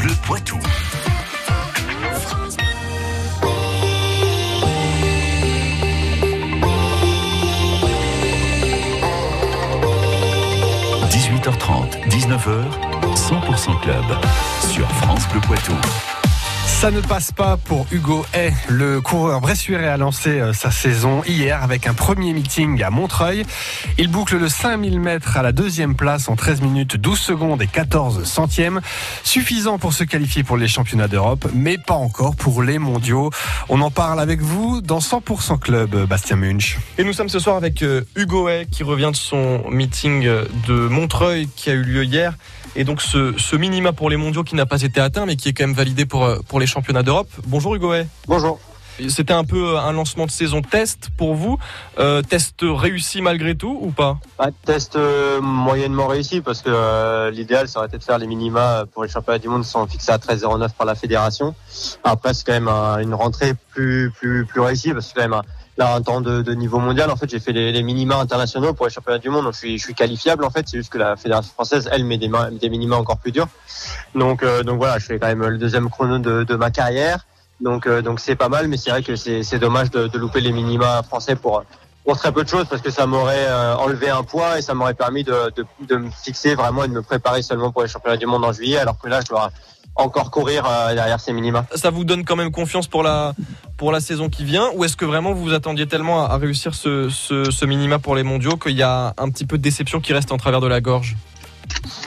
Bleu Poitou. – 18h30, 19h, 100% Club sur France Bleu Poitou. Ça ne passe pas pour Hugo Hay. Le coureur bressuéré a lancé euh, sa saison hier avec un premier meeting à Montreuil. Il boucle le 5000 mètres à la deuxième place en 13 minutes 12 secondes et 14 centièmes. Suffisant pour se qualifier pour les championnats d'Europe, mais pas encore pour les mondiaux. On en parle avec vous dans 100% Club, Bastien Munch. Et nous sommes ce soir avec euh, Hugo Hay qui revient de son meeting de Montreuil qui a eu lieu hier. Et donc ce, ce, minima pour les mondiaux qui n'a pas été atteint mais qui est quand même validé pour, euh, pour les championnats d'Europe. Bonjour Hugo Hay. Bonjour. C'était un peu un lancement de saison test pour vous. Euh, test réussi malgré tout ou pas? Test euh, moyennement réussi parce que euh, l'idéal ça aurait été de faire les minima pour les championnats du monde sont fixés à 13,09 par la fédération. Après c'est quand même un, une rentrée plus plus plus réussie parce que c'est quand même un, là un temps de, de, niveau mondial. En fait, j'ai fait les, les, minima internationaux pour les championnats du monde, donc je suis, je suis qualifiable. En fait, c'est juste que la fédération française, elle, met des, des minima encore plus durs. Donc, euh, donc voilà, je fais quand même le deuxième chrono de, de ma carrière. Donc, euh, donc c'est pas mal, mais c'est vrai que c'est dommage de, de, louper les minima français pour pour très peu de choses parce que ça m'aurait euh, enlevé un poids et ça m'aurait permis de, de, de, me fixer vraiment et de me préparer seulement pour les championnats du monde en juillet, alors que là, je dois encore courir euh, derrière ces minima. Ça vous donne quand même confiance pour la pour la saison qui vient ou est-ce que vraiment vous vous attendiez tellement à, à réussir ce, ce, ce, minima pour les mondiaux qu'il y a un petit peu de déception qui reste en travers de la gorge?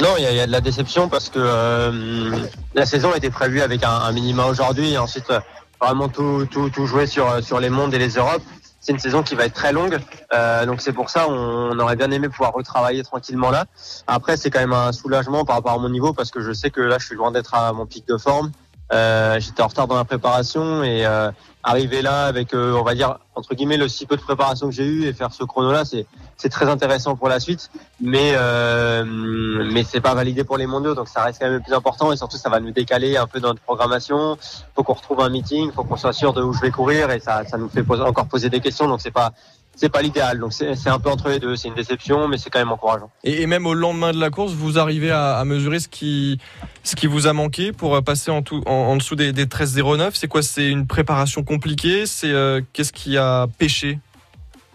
Non, il y, y, a de la déception parce que euh, la saison était prévue avec un, un minima aujourd'hui et ensuite euh, vraiment tout, tout, tout jouer sur, sur les mondes et les Europes. C'est une saison qui va être très longue, euh, donc c'est pour ça on, on, aurait bien aimé pouvoir retravailler tranquillement là. Après, c'est quand même un soulagement par rapport à mon niveau parce que je sais que là, je suis loin d'être à mon pic de forme. Euh, J'étais en retard dans la préparation et euh, arriver là avec, euh, on va dire entre guillemets, le si peu de préparation que j'ai eu et faire ce chrono là, c'est c'est très intéressant pour la suite, mais euh, mais c'est pas validé pour les mondiaux, donc ça reste quand même le plus important et surtout ça va nous décaler un peu dans notre programmation. Faut qu'on retrouve un meeting, faut qu'on soit sûr de où je vais courir et ça ça nous fait encore poser des questions, donc c'est pas c'est pas l'idéal. Donc c'est un peu entre les deux. C'est une déception, mais c'est quand même encourageant. Et, même au lendemain de la course, vous arrivez à, mesurer ce qui, ce qui vous a manqué pour passer en, tout, en dessous des, des 13,09 C'est quoi? C'est une préparation compliquée? C'est euh, qu'est-ce qui a pêché?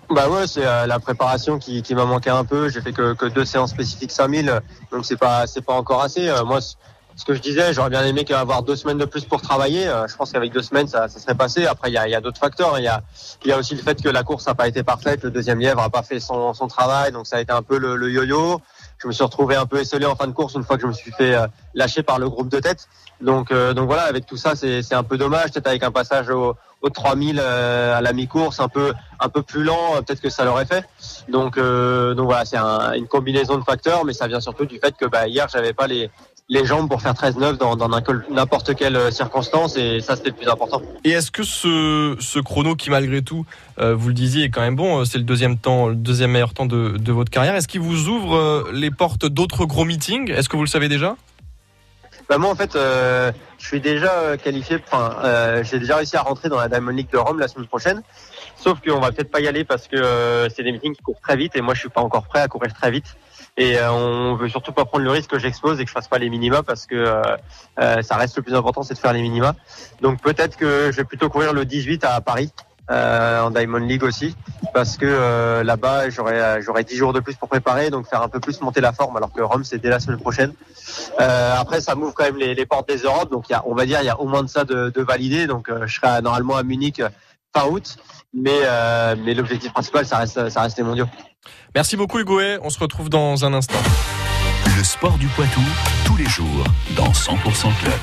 Bah ouais, c'est euh, la préparation qui, qui m'a manqué un peu. J'ai fait que, que, deux séances spécifiques 5000, donc c'est pas c'est pas encore assez. Euh, moi, ce que je disais, j'aurais bien aimé avoir deux semaines de plus pour travailler. Euh, je pense qu'avec deux semaines, ça, ça, serait passé. Après, il y a, y a d'autres facteurs. Il y a, y a aussi le fait que la course n'a pas été parfaite. Le deuxième lièvre n'a pas fait son, son travail, donc ça a été un peu le, le yo-yo. Je me suis retrouvé un peu esselé en fin de course une fois que je me suis fait lâcher par le groupe de tête. Donc, donc voilà, avec tout ça, c'est un peu dommage. Peut-être avec un passage au, au 3000 euh, à la mi-course, un peu, un peu plus lent, peut-être que ça l'aurait fait. Donc, donc voilà, c'est un, une combinaison de facteurs, mais ça vient surtout du fait que bah, hier, j'avais pas les, les jambes pour faire 13-9 dans, n'importe quelle circonstance et ça c'était le plus important. Et est-ce que ce, ce chrono qui malgré tout, euh, vous le disiez, est quand même bon, c'est le deuxième temps, deuxième meilleur temps de, de votre carrière, est-ce qu'il vous ouvre euh, les portes d'autres gros meetings? Est-ce que vous le savez déjà? Bah moi en fait euh, je suis déjà qualifié, enfin euh, j'ai déjà réussi à rentrer dans la Diamond League de Rome la semaine prochaine. Sauf qu'on va peut-être pas y aller parce que euh, c'est des meetings qui courent très vite et moi je suis pas encore prêt à courir très vite. Et euh, on veut surtout pas prendre le risque que j'explose et que je fasse pas les minima parce que euh, ça reste le plus important, c'est de faire les minima. Donc peut-être que je vais plutôt courir le 18 à Paris. En Diamond League aussi parce que là-bas j'aurais j'aurais 10 jours de plus pour préparer donc faire un peu plus monter la forme alors que Rome c'est dès la semaine prochaine après ça m'ouvre quand même les, les, portes des Europes donc il y a, on va dire il y a au moins de ça de, de valider donc je serai normalement à Munich fin août mais, euh, mais l'objectif principal, ça reste, ça reste les mondiaux. Merci beaucoup Hugo. On se retrouve dans un instant. Le sport du Poitou, tous les jours, dans 100% Club.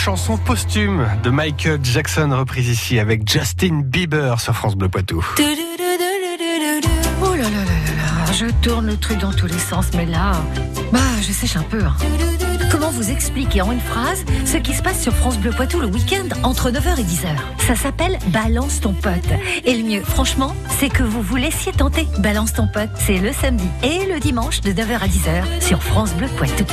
Chanson posthume de Michael Jackson reprise ici avec Justin Bieber sur France Bleu Poitou. Oh là là là là là, je tourne le truc dans tous les sens, mais là, bah, je sèche un peu. hein. Comment vous expliquer en une phrase ce qui se passe sur France Bleu Poitou le week-end entre 9h et 10h Ça s'appelle Balance ton pote. Et le mieux, franchement, c'est que vous vous laissiez tenter. Balance ton pote, c'est le samedi et le dimanche de 9h à 10h sur France Bleu Poitou.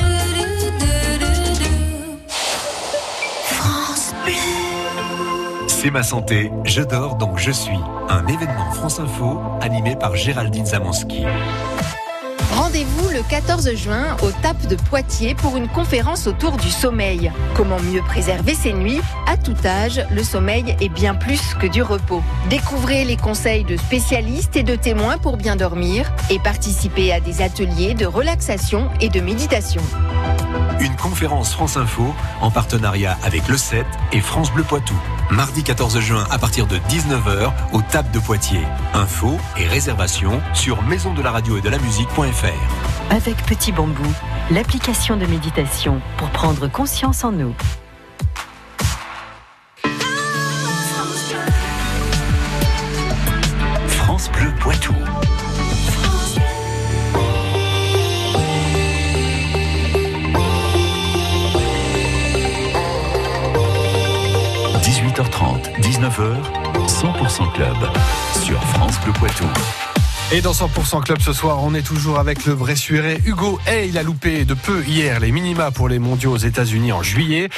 Ma santé, je dors donc je suis. Un événement France Info animé par Géraldine Zamanski. Rendez-vous le 14 juin au TAP de Poitiers pour une conférence autour du sommeil. Comment mieux préserver ses nuits? À tout âge, le sommeil est bien plus que du repos. Découvrez les conseils de spécialistes et de témoins pour bien dormir et participez à des ateliers de relaxation et de méditation. Une conférence France Info en partenariat avec le 7 et France Bleu Poitou. Mardi 14 juin à partir de 19h au TAP de Poitiers. Infos et réservations sur maison de la radio et de la musique.fr. Avec Petit Bambou, l'application de méditation pour prendre conscience en nous. 19h, 100% Club sur France Bleu Poitou. Et dans 100% Club ce soir, on est toujours avec le Bressuéré Hugo Hay. Il a loupé de peu hier les minima pour les mondiaux aux États-Unis en juillet.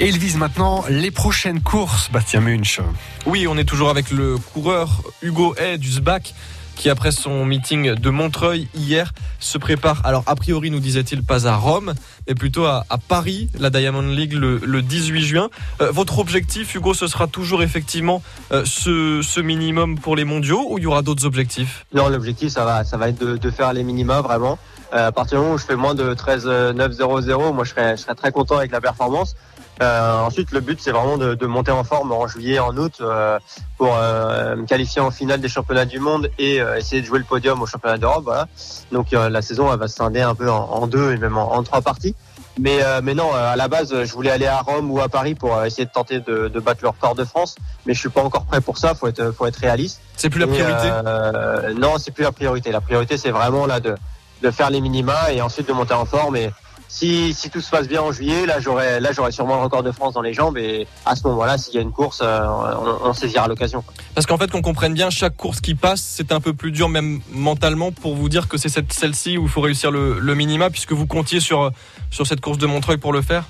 Et il vise maintenant les prochaines courses, Bastien Munch. Oui, on est toujours avec le coureur Hugo Hay du SBAC qui après son meeting de Montreuil hier se prépare, alors a priori nous disait-il pas à Rome, mais plutôt à, Paris, la Diamond League le, le 18 juin. Euh, votre objectif Hugo, ce sera toujours effectivement euh, ce, minimum pour les mondiaux ou il y aura d'autres objectifs? Non, l'objectif, ça va, ça va être de, faire les minima vraiment. Euh, à partir du moment où je fais moins de 13 euh, 900, moi je serais très content avec la performance. Euh, ensuite, le but, c'est vraiment de, de monter en forme en juillet, en août, euh, pour euh, me qualifier en finale des championnats du monde et euh, essayer de jouer le podium au championnat d'Europe. Voilà. Donc euh, la saison, elle va se scinder un peu en, en deux et même en, en trois parties. Mais, euh, mais non, à la base, je voulais aller à Rome ou à Paris pour essayer de tenter de, de battre le record de France. Mais je suis pas encore prêt pour ça. Faut être, faut être réaliste. C'est plus la Et, priorité euh, Non, c'est plus la priorité. La priorité, c'est vraiment là de, de faire les minima et ensuite de monter en forme. Et si, si tout se passe bien en juillet, là j'aurai là j'aurai sûrement le record de France dans les jambes. Et à ce moment-là, s'il y a une course, euh, on, on saisira l'occasion. Parce qu'en fait, qu'on comprenne bien, chaque course qui passe, c'est un peu plus dur, même mentalement, pour vous dire que c'est cette, celle-ci où il faut réussir le, le minima, puisque vous comptiez sur, sur cette course de Montreuil pour le faire?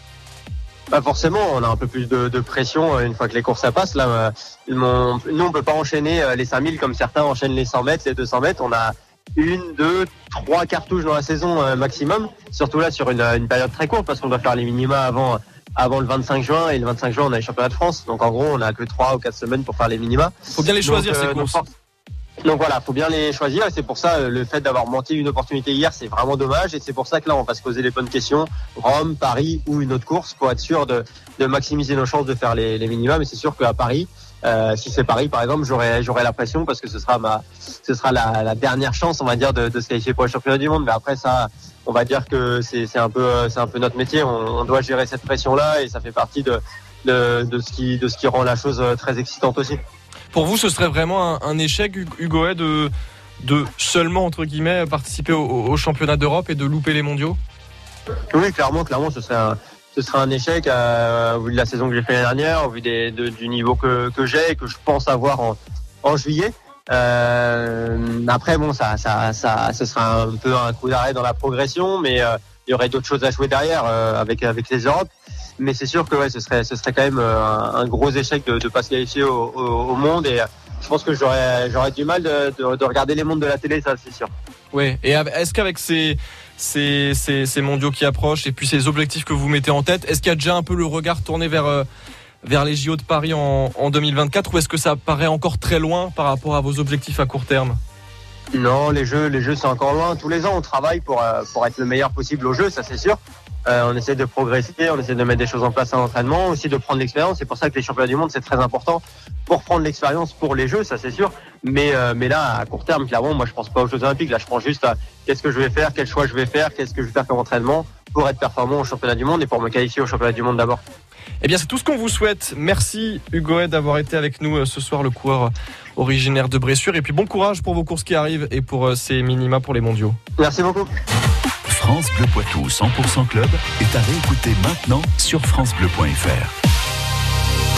Pas forcément, on a un peu plus de, de pression euh, une fois que les courses ça passe. Là, euh, nous on peut pas enchaîner les 5000 comme certains enchaînent les 100 mètres, les 200 mètres. On a une, deux, trois cartouches dans la saison euh, maximum. Surtout là sur une, une période très courte parce qu'on doit faire les minima avant avant le 25 juin et le 25 juin on a les championnats de France. Donc en gros on a que trois ou quatre semaines pour faire les minima. Faut bien les choisir, Donc, ces euh, courses. donc, donc voilà, faut bien les choisir et c'est pour ça euh, le fait d'avoir menti une opportunité hier, c'est vraiment dommage et c'est pour ça que là on va se poser les bonnes questions. Rome, Paris ou une autre course pour être sûr de, de maximiser nos chances de faire les, les minima. Mais c'est sûr qu'à Paris, euh, si c'est Paris par exemple, j'aurai j'aurai la pression parce que ce sera ma ce sera la, la dernière chance on va dire de, de se qualifier pour le championnat du monde. Mais après ça, on va dire que c'est c'est un peu c'est un peu notre métier. On, on doit gérer cette pression là et ça fait partie de de, de ce qui de ce qui rend la chose très excitante aussi. Pour vous, ce serait vraiment un, un échec, Hugo de, de seulement, entre guillemets, participer au, au championnat d'Europe et de louper les mondiaux? Oui, clairement, clairement, ce serait un, ce serait un échec euh, au vu de la saison que j'ai fait l'année dernière, au vu des, de- du niveau que, que j'ai et que je pense avoir en, en juillet. Euh, après, bon, ça, ça, ça, ce sera un peu un coup d'arrêt dans la progression, mais euh, il y aurait d'autres choses à jouer derrière euh, avec avec les Europes. Mais c'est sûr que ouais, ce serait, ce serait quand même euh, un, un gros échec de ne pas se qualifier au, au, au monde et euh, je pense que j'aurais, j'aurais du mal de, de, de regarder les mondes de la télé, ça c'est sûr. Oui. Et est-ce qu'avec ces, ces, ces, ces mondiaux qui approchent et puis ces objectifs que vous mettez en tête, est-ce qu'il y a déjà un peu le regard tourné vers, euh, vers les JO de Paris en, en 2024 ou est-ce que ça paraît encore très loin par rapport à vos objectifs à court terme? Non, les jeux, les jeux, c'est encore loin. Tous les ans, on travaille pour euh, pour être le meilleur possible au jeu, ça c'est sûr. Euh, on essaie de progresser, on essaie de mettre des choses en place à l'entraînement, aussi de prendre l'expérience. C'est pour ça que les championnats du monde, c'est très important pour prendre l'expérience pour les Jeux, ça c'est sûr. Mais, euh, mais là, à court terme, clairement, moi je pense pas aux Jeux Olympiques. Là, je pense juste à qu'est-ce que je vais faire, quel choix je vais faire, qu'est-ce que je vais faire comme entraînement pour être performant au championnat du monde et pour me qualifier au championnat du monde d'abord. Eh bien, c'est tout ce qu'on vous souhaite. Merci Hugo d'avoir été avec nous euh, ce soir, le coureur originaire de Bressure. Et puis bon courage pour vos courses qui arrivent et pour ces minima pour les mondiaux. Merci beaucoup. France Bleu Poitou 100% Club est à réécouter maintenant sur FranceBleu.fr.